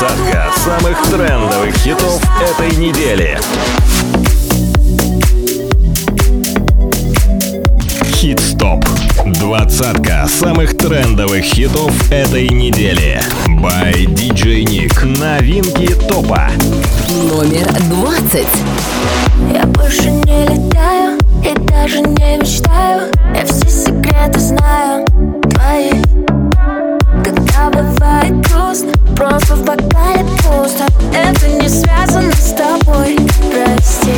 Двадцатка самых трендовых хитов этой недели. Хит-стоп. Двадцатка самых трендовых хитов этой недели. By DJ Nick. Новинки топа. Номер двадцать. Я больше не летаю и даже не мечтаю. Я все секреты знаю твои. Просто в бокале пусто. Это не связано с тобой, прости.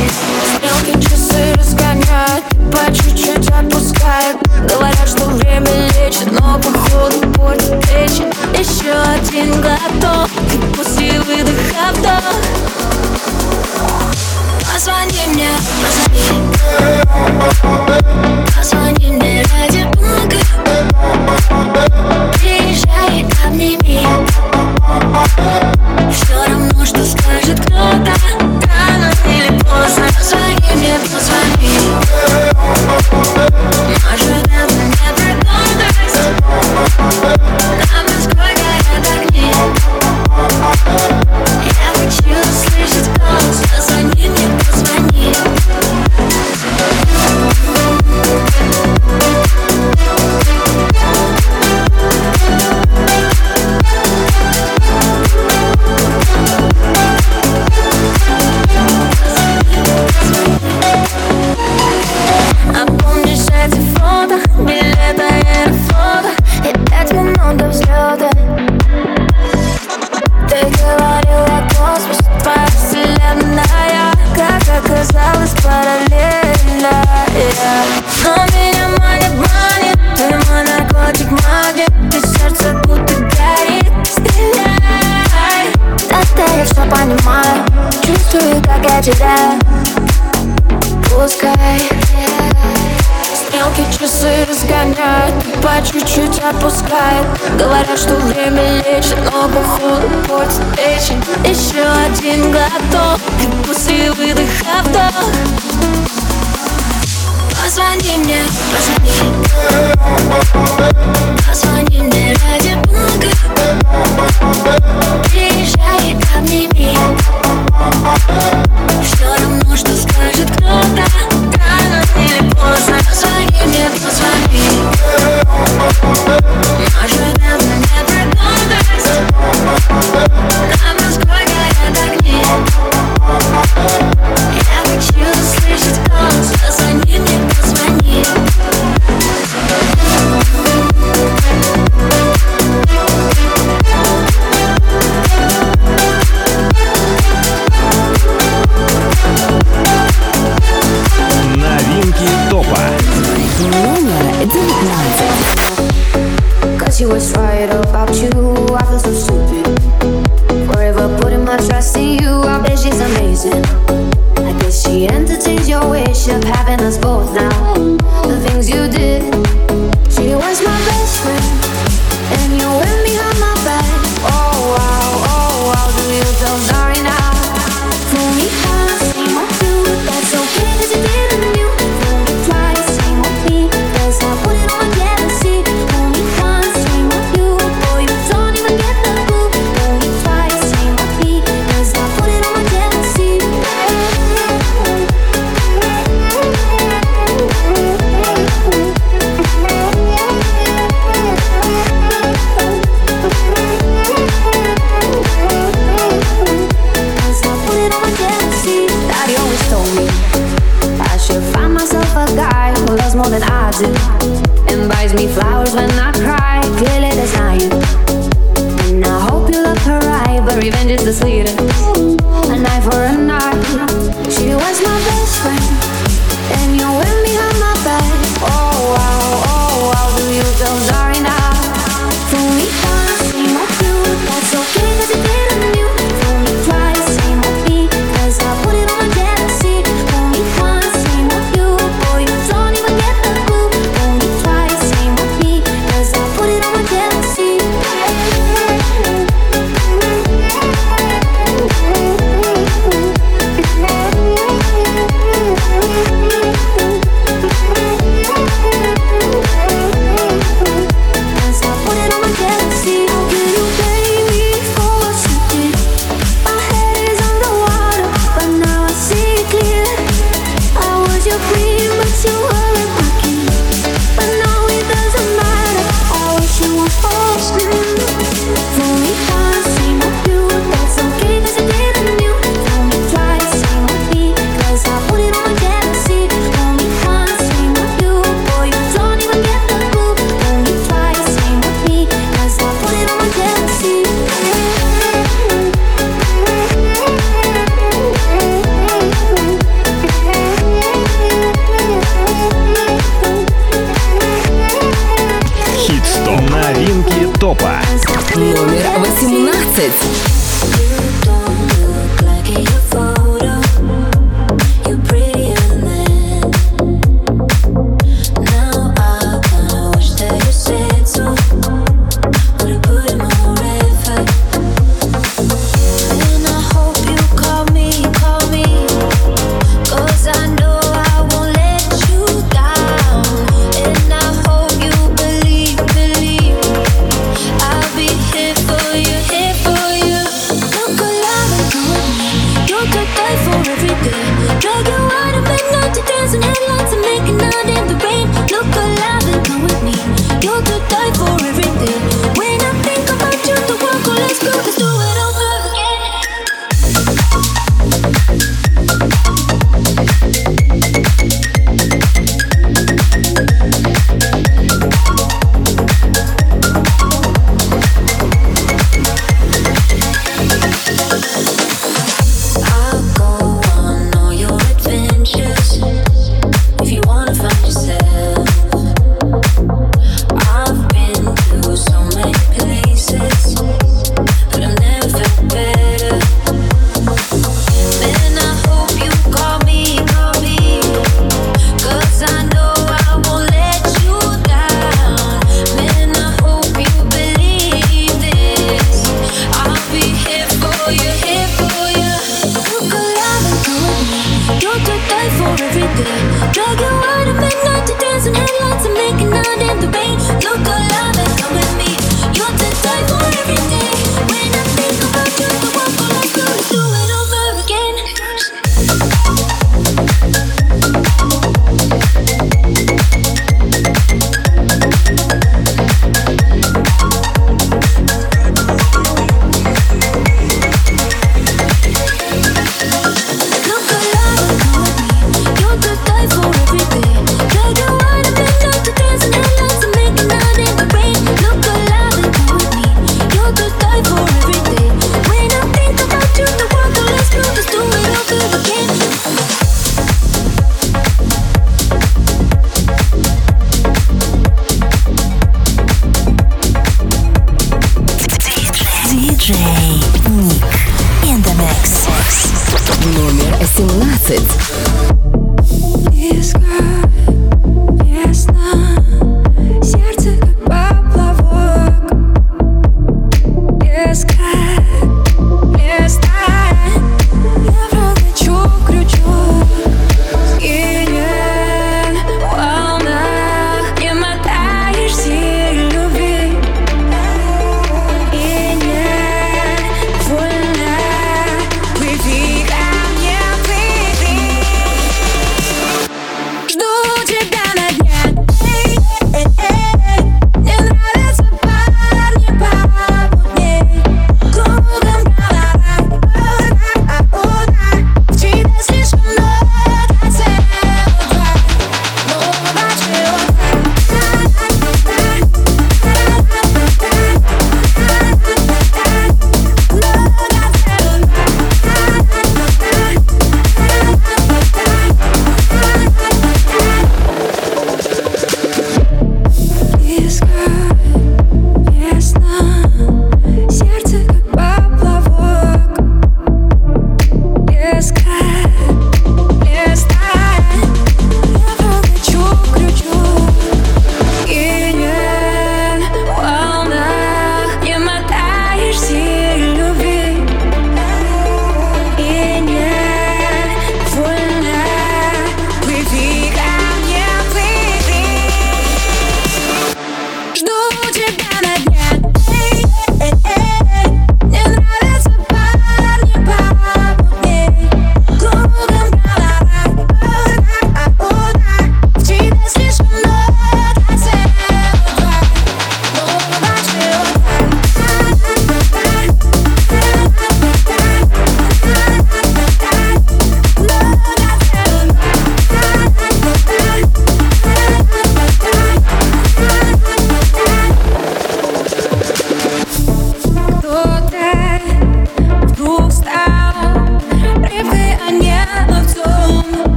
Стрелки часы разгоняют По чуть-чуть отпускают. Говорят, что время лечит Но походу будет речи. Еще один глоток И пусти выдох, вдох Позвони мне, позвони.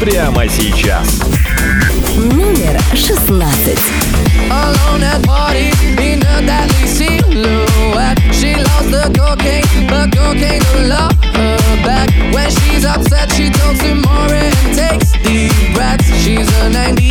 прямо сейчас. Номер шестнадцать. Alone at party in a deadly silhouette. She loves the cocaine, but cocaine don't love her back. When she's upset, she talks to more and takes deep breaths. She's a 90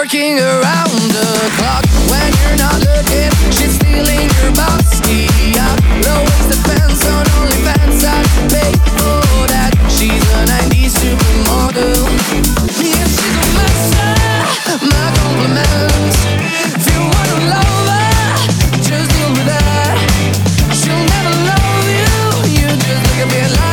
working around the clock when you're not looking. She's stealing your boxy up. Low waist on only OnlyFans. I pay for that. She's a 90s supermodel. Yeah, she's a master. My compliments. If you wanna love her, just deal with that. She'll never love you. You just look at me like.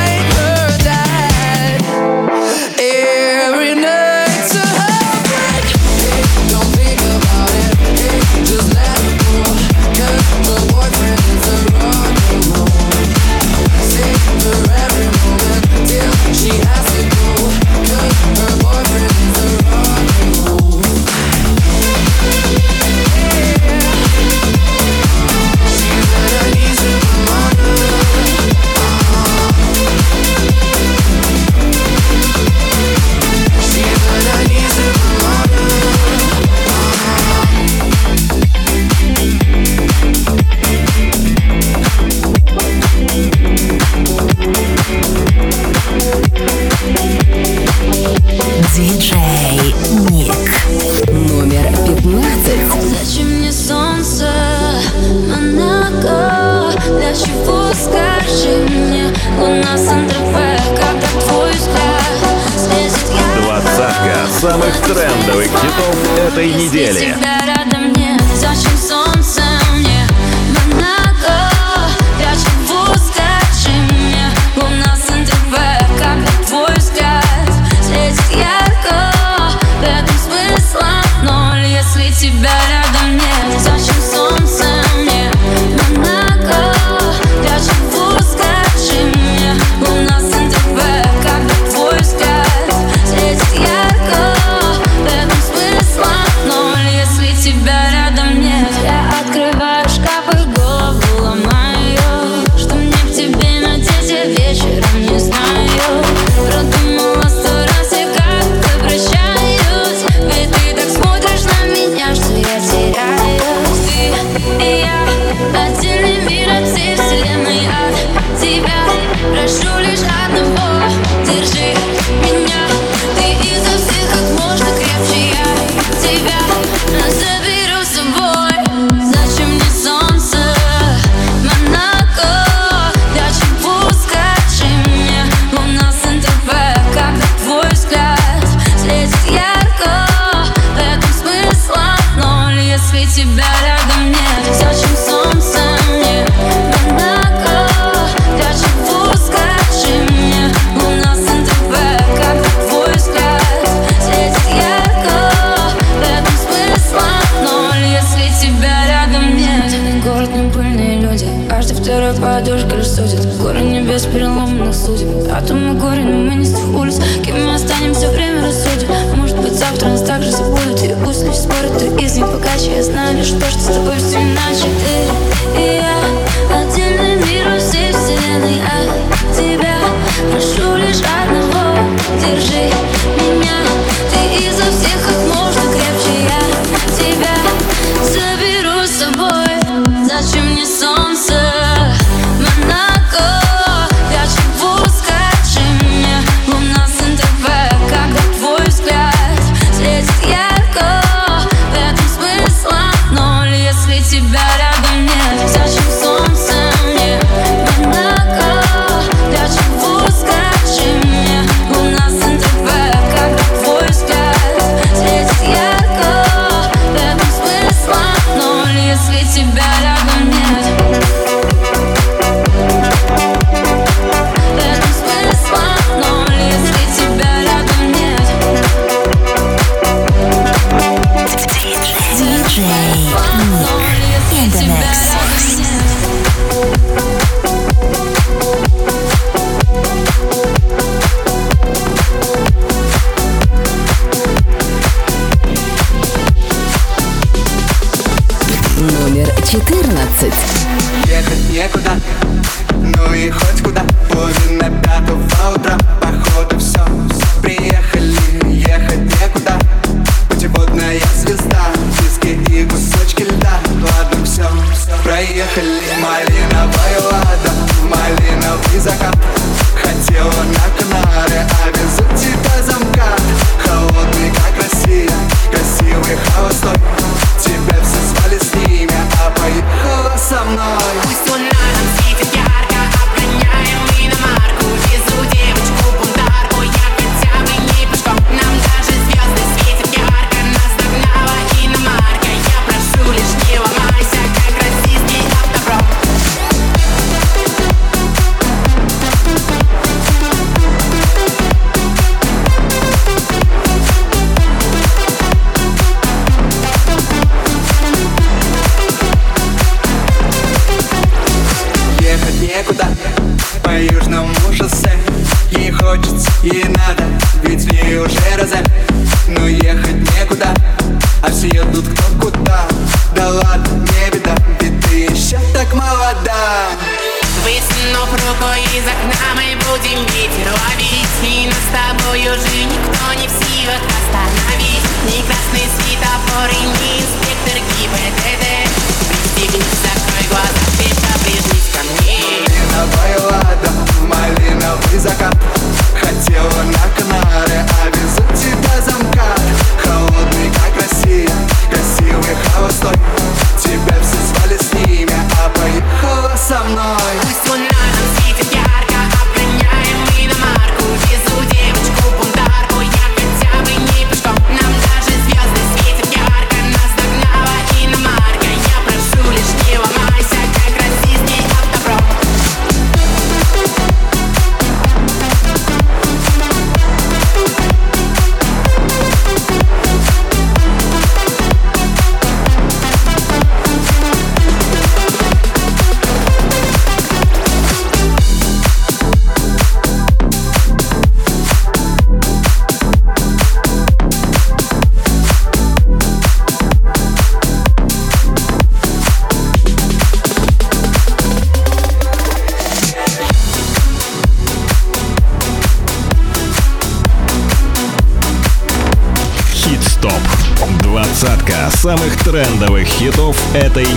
Этой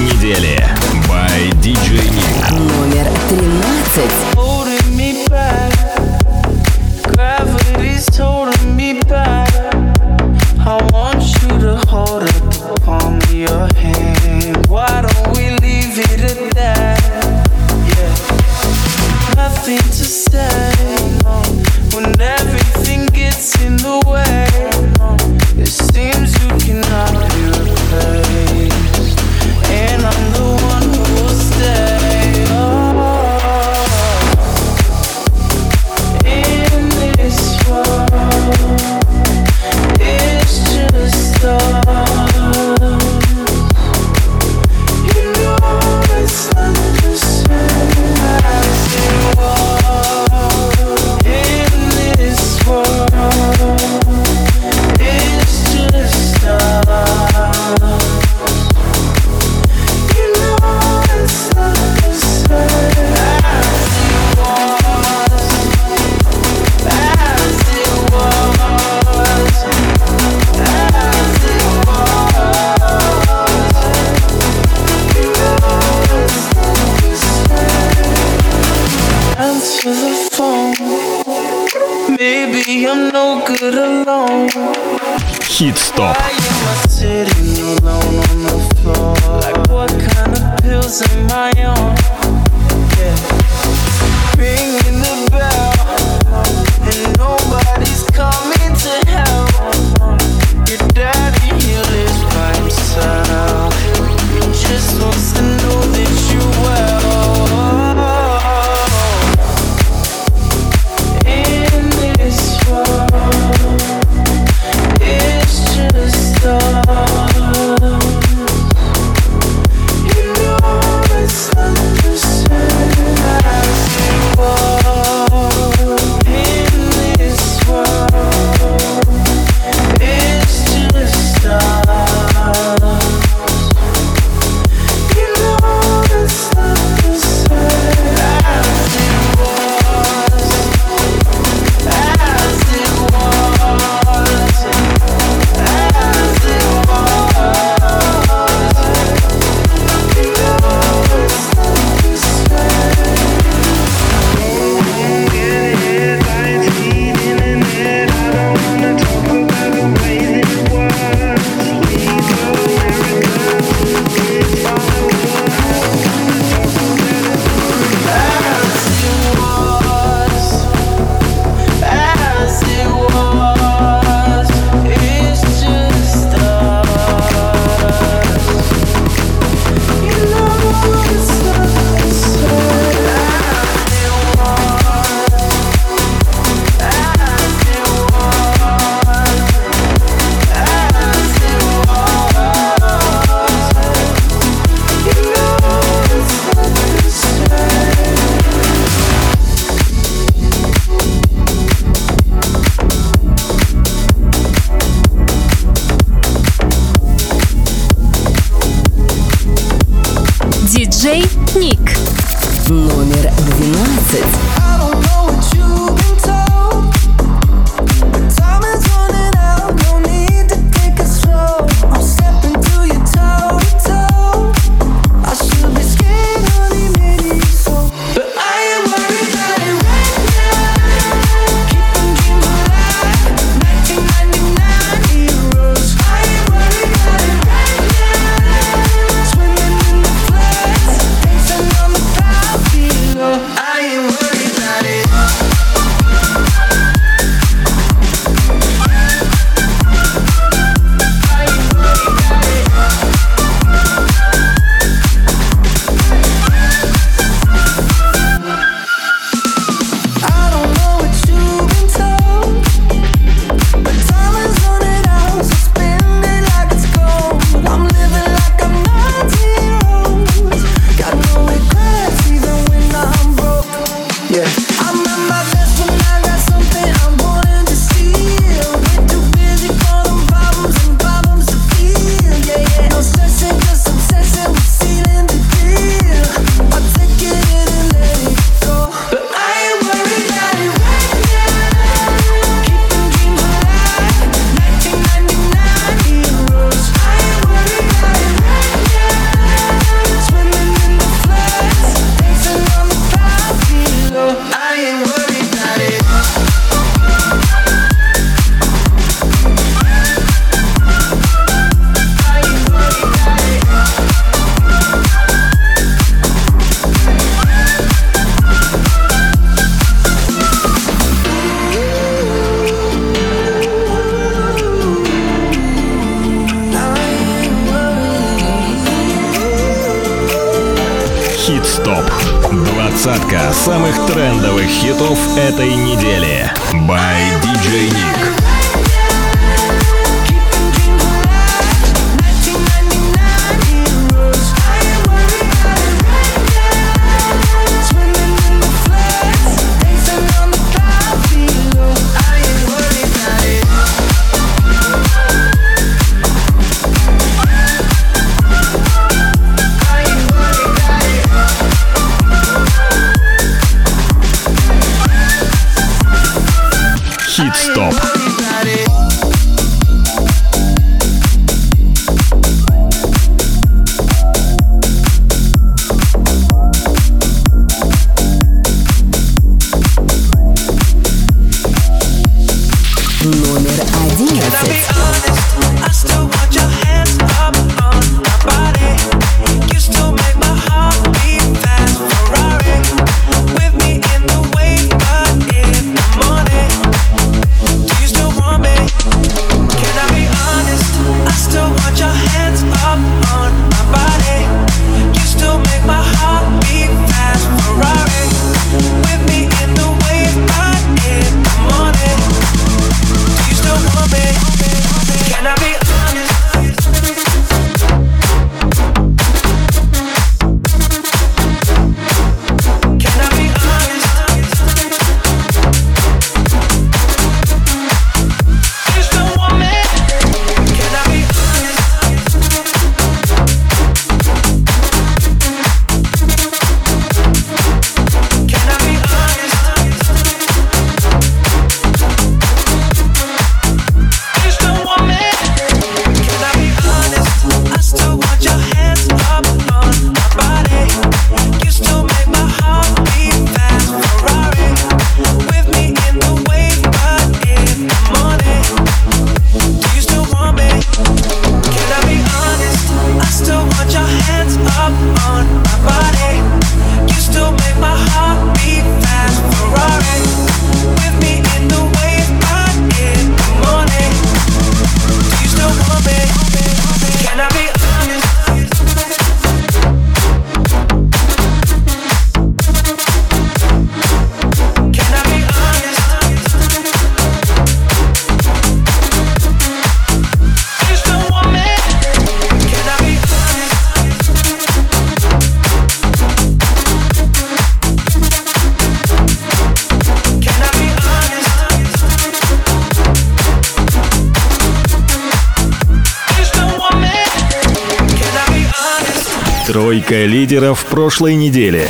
Тройка лидеров прошлой недели.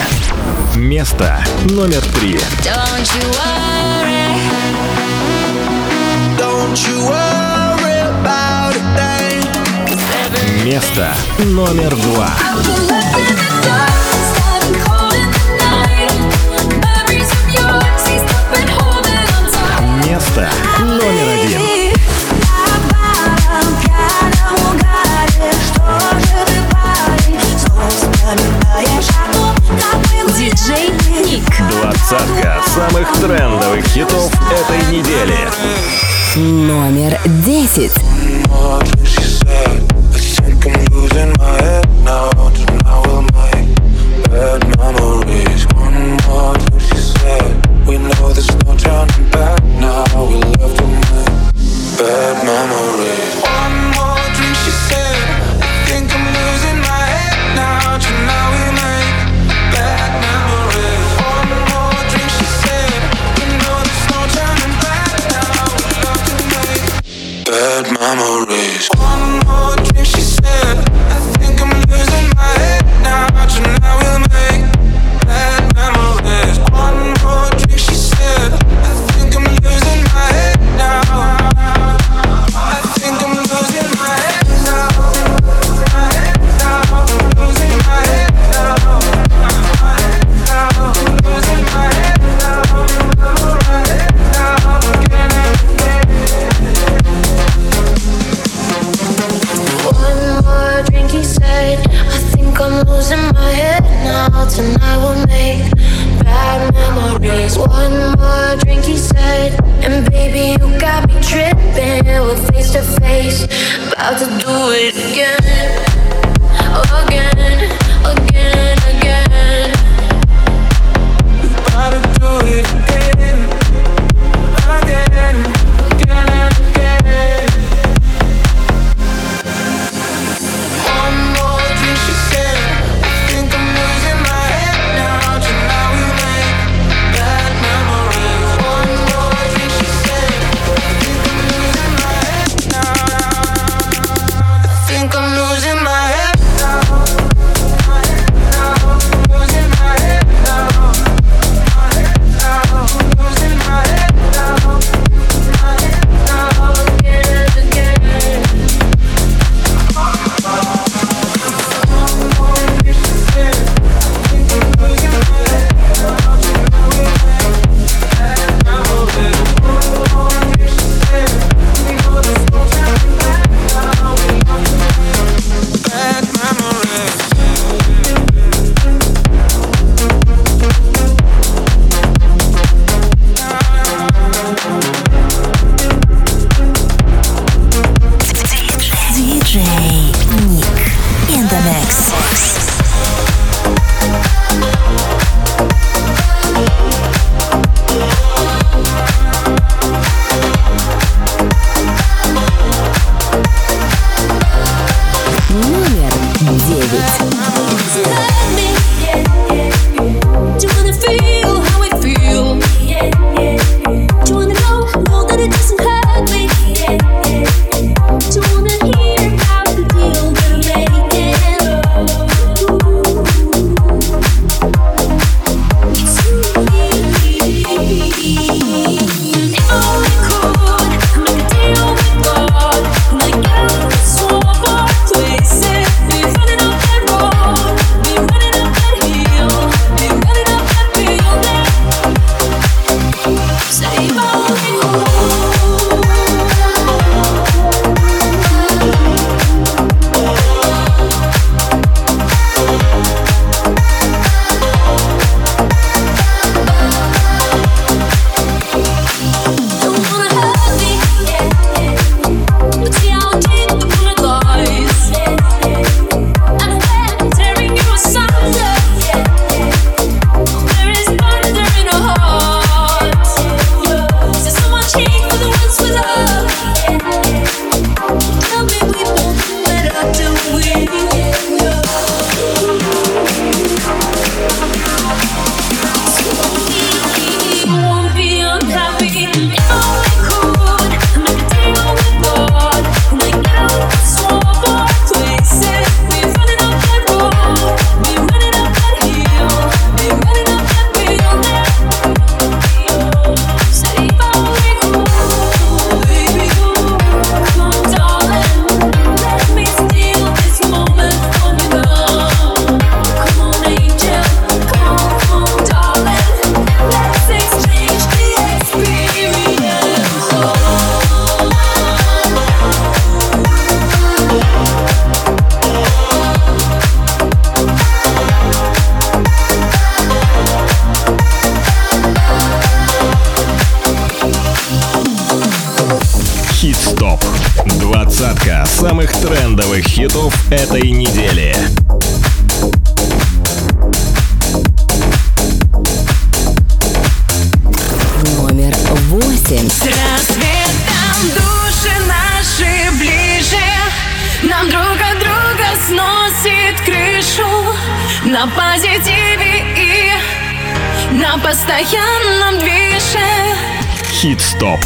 Место номер три. Место номер два. Двадцатка самых трендовых хитов этой недели. Номер десять. my head now. Tonight we'll make bad memories. One more drink, he said. And baby, you got me tripping. We're face to face, about to do it again. Again, again, again. About to do it again. Топ. Двадцатка самых трендовых хитов этой недели. Номер восемь. С рассветом души наши ближе, Нам друг от друга сносит крышу На позитиве и на постоянном движе. Хит-стоп.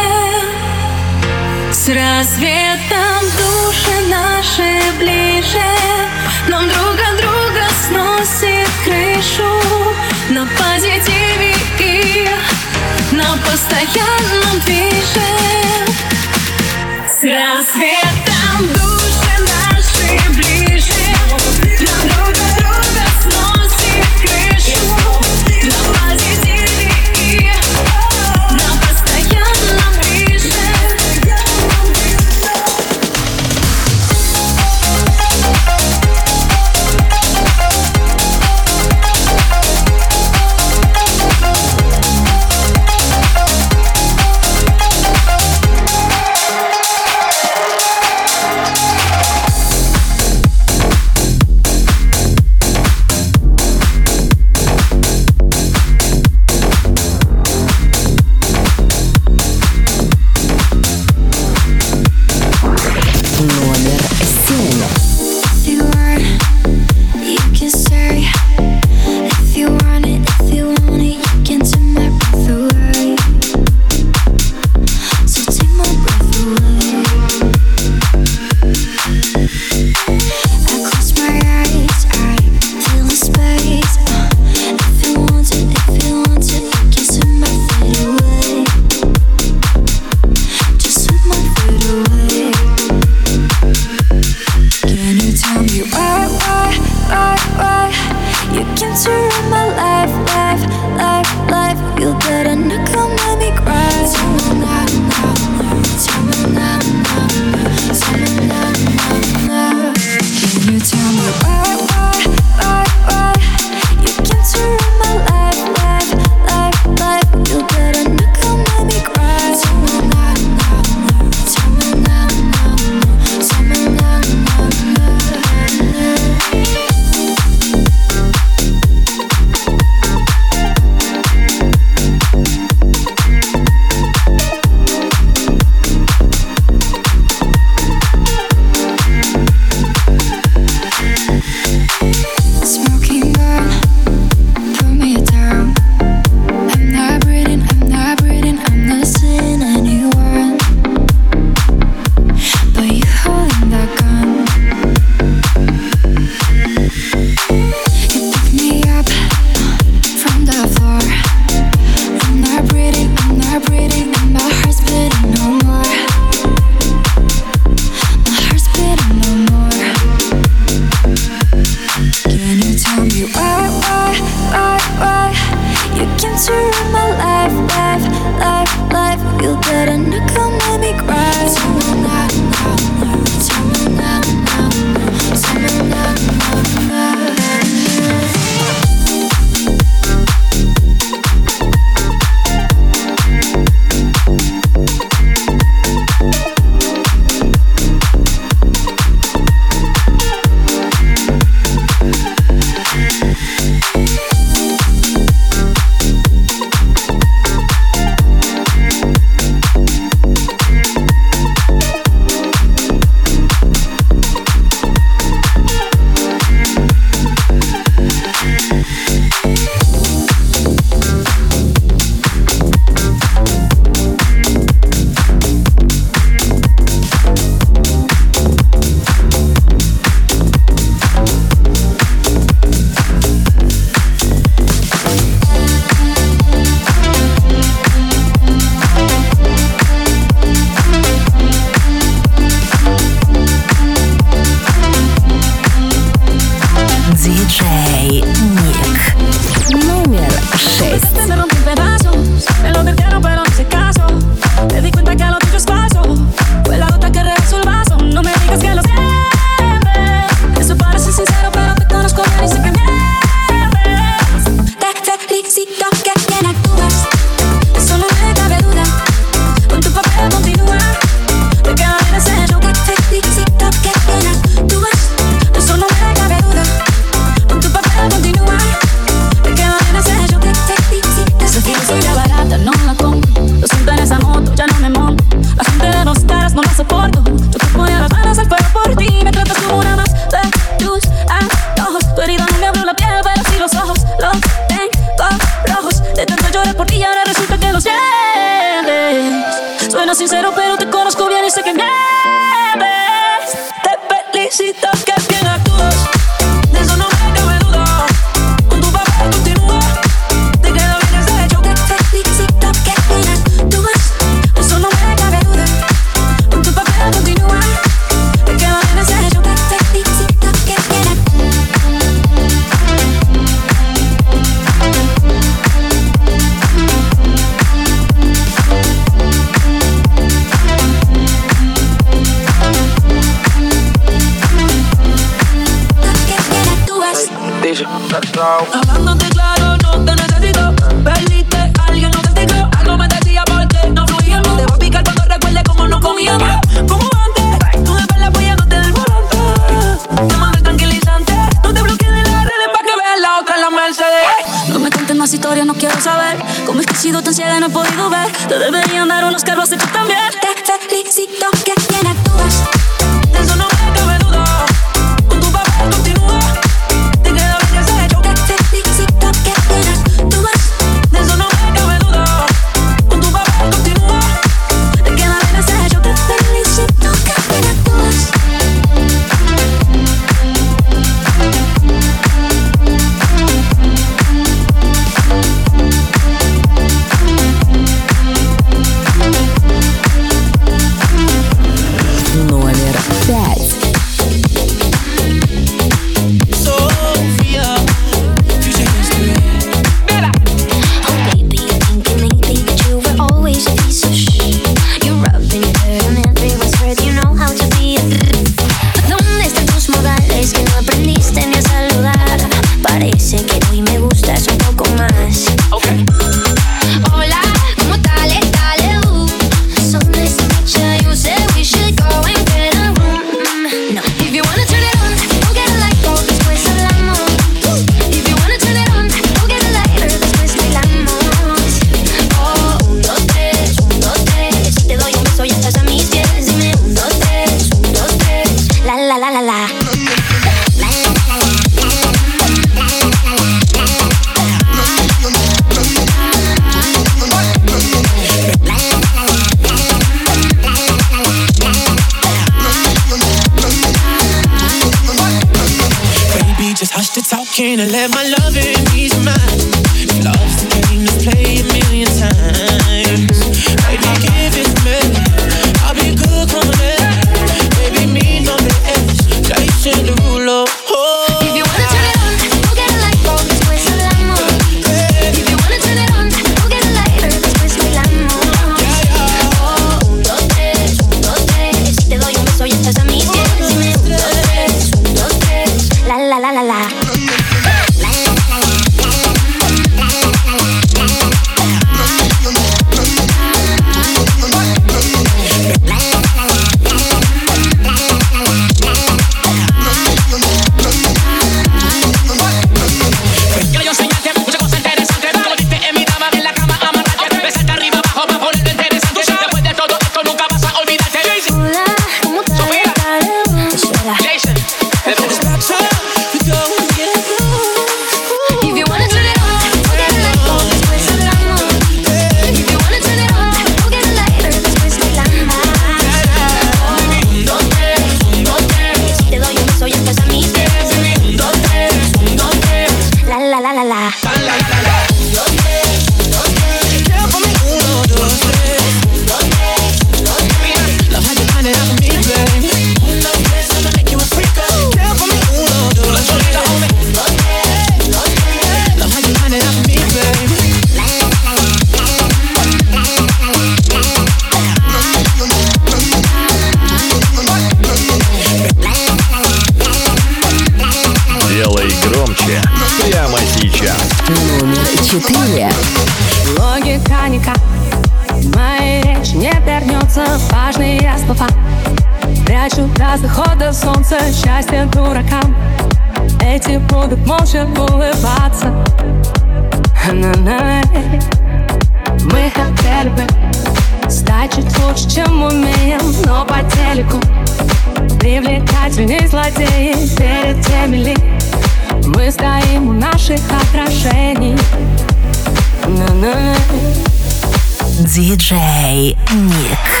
Диджей Ник.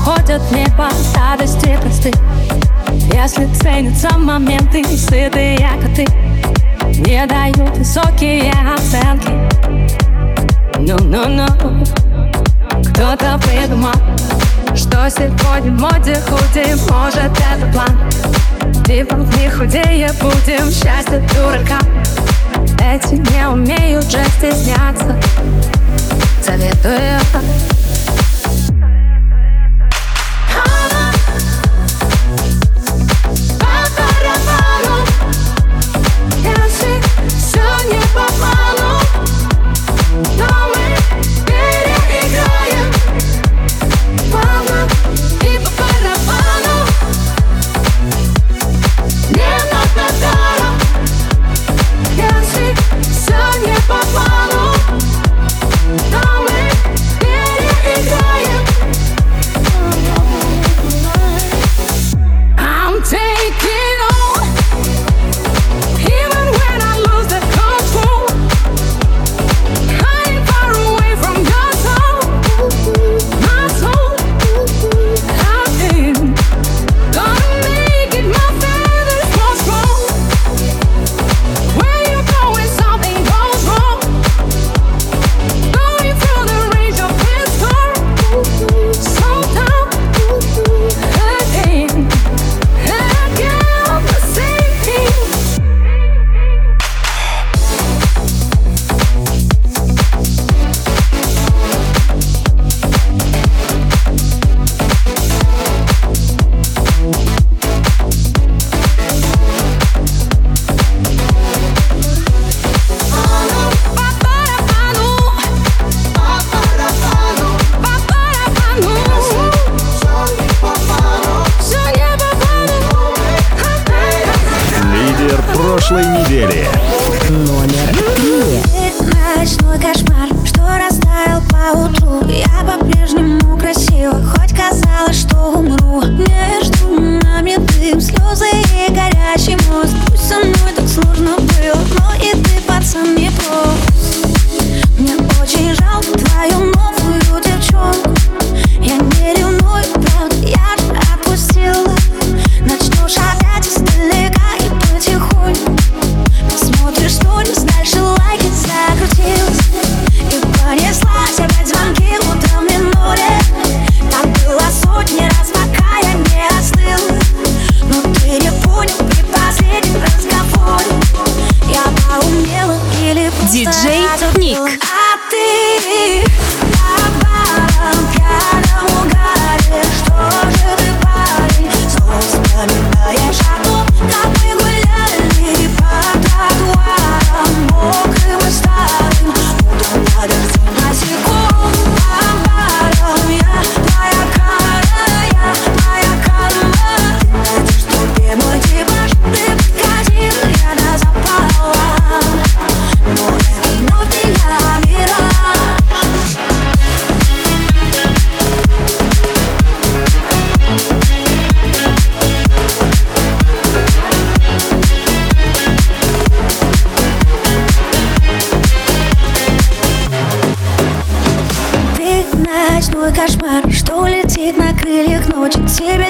Уходят в небо радости просты. Если ценятся моменты, сытые коты Не дают высокие оценки. Ну-ну-ну Кто-то придумал что сегодня в моде худи. Может это план? Типа не худее будем. Счастье дурака. Эти не умеют же стесняться. Советую хочет тебя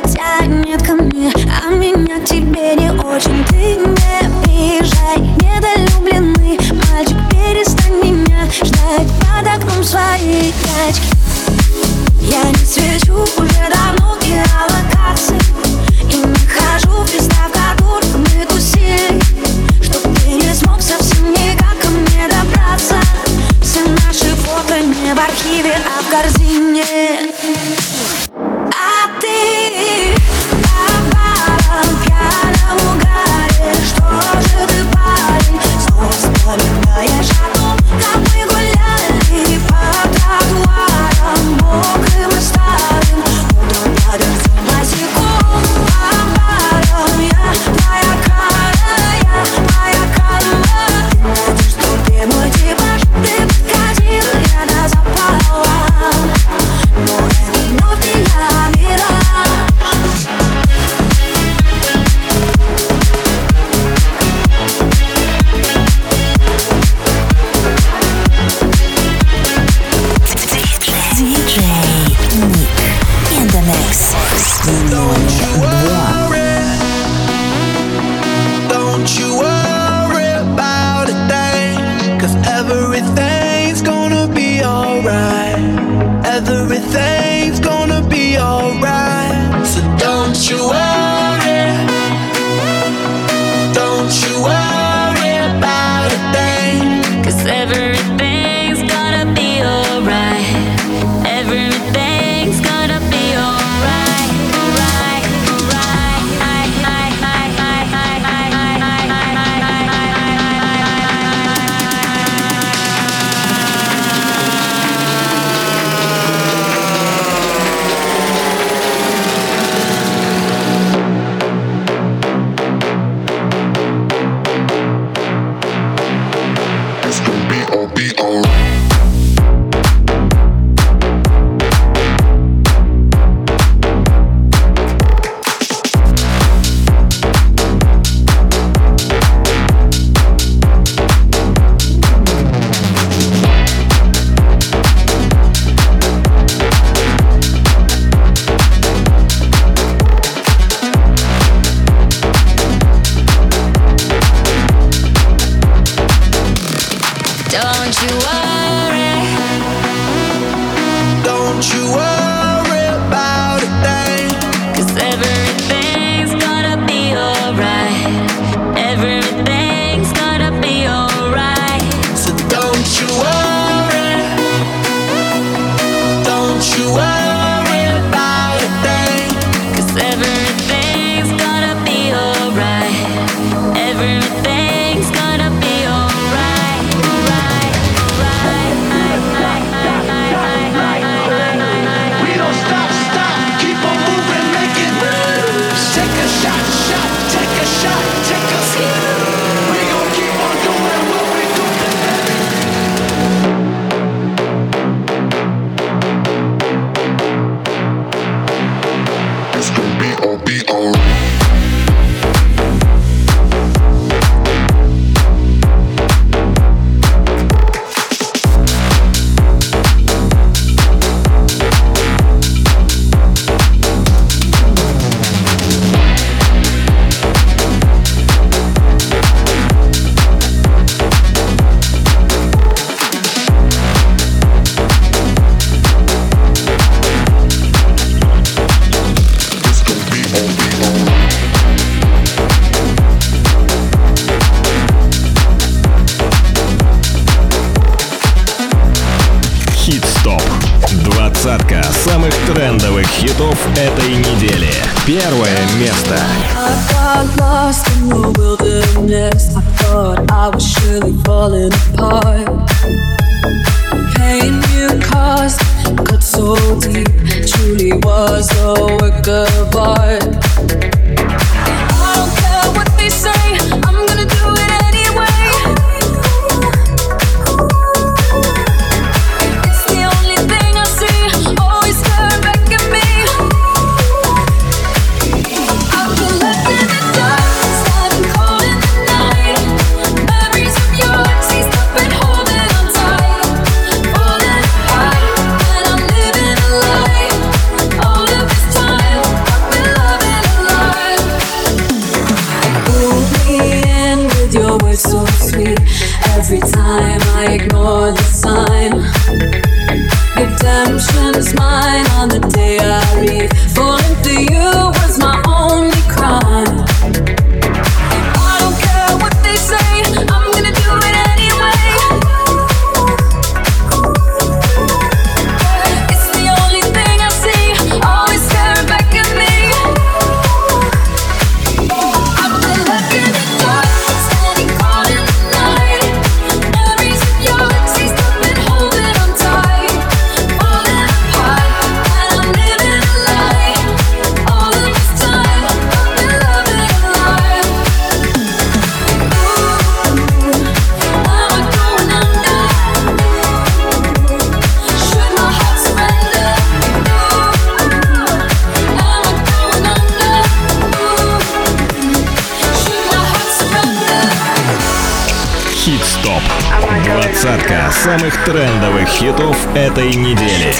трендовых хитов этой недели.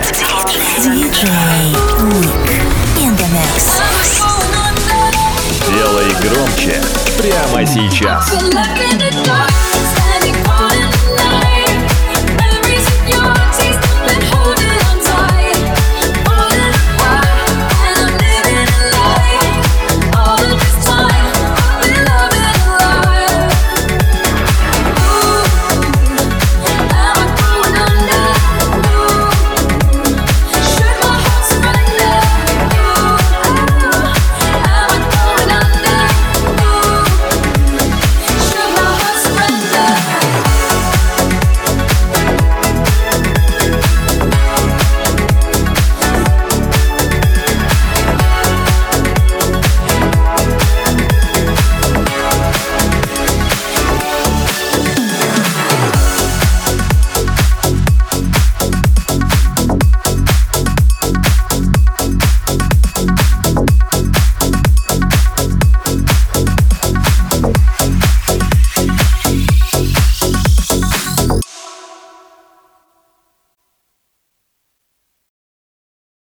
Делай громче прямо сейчас.